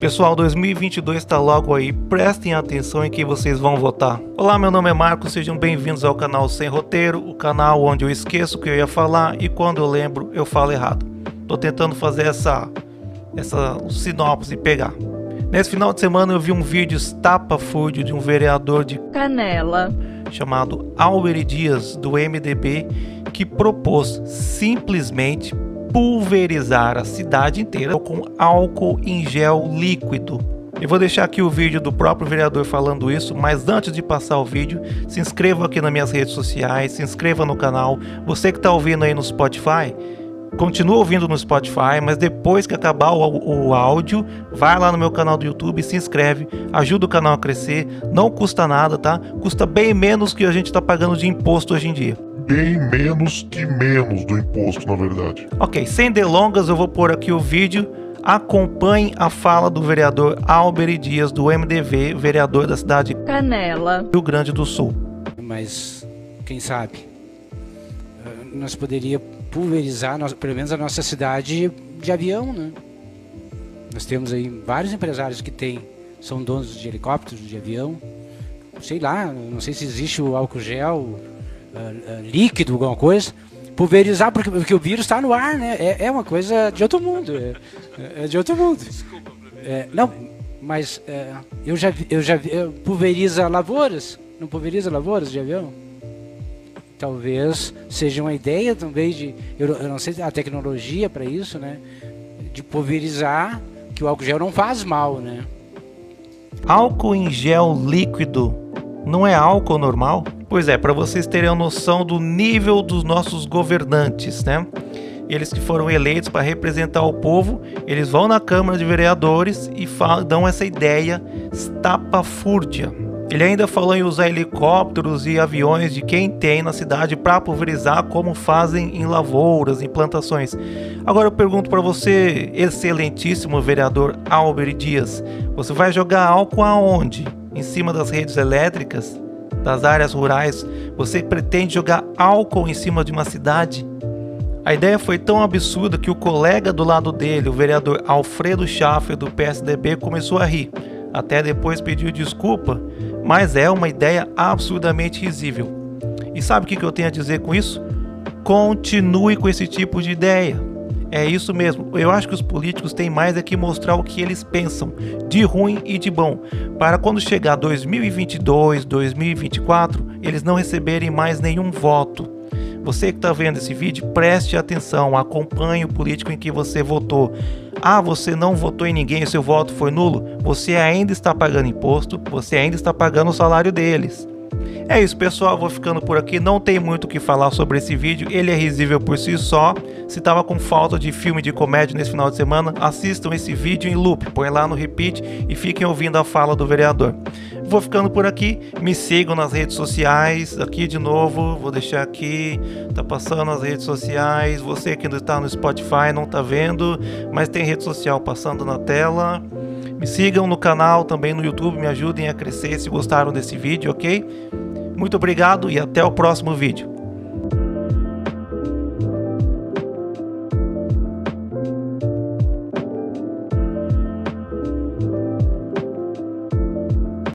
Pessoal, 2022 está logo aí, prestem atenção em quem vocês vão votar. Olá, meu nome é Marcos, sejam bem-vindos ao canal Sem Roteiro, o canal onde eu esqueço o que eu ia falar e quando eu lembro eu falo errado. Tô tentando fazer essa, essa sinopse e pegar. Nesse final de semana eu vi um vídeo estapafúrdio de um vereador de Canela chamado Álvaro Dias, do MDB, que propôs simplesmente pulverizar a cidade inteira com álcool em gel líquido. Eu vou deixar aqui o vídeo do próprio vereador falando isso, mas antes de passar o vídeo, se inscreva aqui nas minhas redes sociais, se inscreva no canal. Você que está ouvindo aí no Spotify, continua ouvindo no Spotify, mas depois que acabar o, o, áudio, vai lá no meu canal do YouTube, se inscreve, ajuda o canal a crescer, não custa nada, tá? Custa bem menos que a gente está pagando de imposto hoje em dia bem menos que menos do imposto, na verdade. Ok, sem delongas, eu vou pôr aqui o vídeo. Acompanhe a fala do vereador Albert Dias, do MDV, vereador da cidade Canela, Rio Grande do Sul. Mas, quem sabe, eh, nós poderíamos pulverizar, pelo menos a nossa cidade de avião, né? Nós temos aí vários empresários que têm, são donos de helicópteros, de avião. Sei lá, não sei se existe o álcool gel, uh, líquido, alguma coisa, pulverizar, porque, porque o vírus está no ar, né? É, é, uma coisa de outro mundo. É, é de outro mundo. É, não, mas é, eu já vi, eu já vi, pulveriza lavouras, não pulveriza lavouras de avião? Talvez seja uma ideia também de, eu, eu não sei a tecnologia para isso, né? De pulverizar, que o álcool gel não faz mal, né? Álcool em gel líquido não é álcool normal? Pois é, para vocês terem a noção do nível dos nossos governantes, né? Eles que foram eleitos para representar o povo, eles vão na Câmara de Vereadores e dão essa ideia estapafúrdia. Ele ainda falou em usar helicópteros e aviões de quem tem na cidade para pulverizar, como fazem em lavouras, em plantações. Agora eu pergunto para você, excelentíssimo vereador Albert Dias, você vai jogar álcool aonde? Em cima das redes elétricas? Das áreas rurais, você pretende jogar álcool em cima de uma cidade? A ideia foi tão absurda que o colega do lado dele, o vereador Alfredo Schaffer do PSDB, começou a rir. Até depois pediu desculpa, mas é uma ideia absurdamente risível. E sabe o que eu tenho a dizer com isso? Continue com esse tipo de ideia. É isso mesmo. Eu acho que os políticos têm mais é que mostrar o que eles pensam, de ruim e de bom, para quando chegar 2022, 2024, eles não receberem mais nenhum voto. Você que está vendo esse vídeo, preste atenção, acompanhe o político em que você votou. Ah, você não votou em ninguém, seu voto foi nulo? Você ainda está pagando imposto, você ainda está pagando o salário deles. É isso, pessoal. Vou ficando por aqui. Não tem muito o que falar sobre esse vídeo. Ele é risível por si só. Se tava com falta de filme de comédia nesse final de semana, assistam esse vídeo em loop. Põe lá no repeat e fiquem ouvindo a fala do vereador. Vou ficando por aqui. Me sigam nas redes sociais. Aqui de novo, vou deixar aqui. Tá passando nas redes sociais. Você que não está no Spotify não tá vendo, mas tem rede social passando na tela. Me sigam no canal, também no YouTube, me ajudem a crescer se gostaram desse vídeo, ok? Muito obrigado e até o próximo vídeo.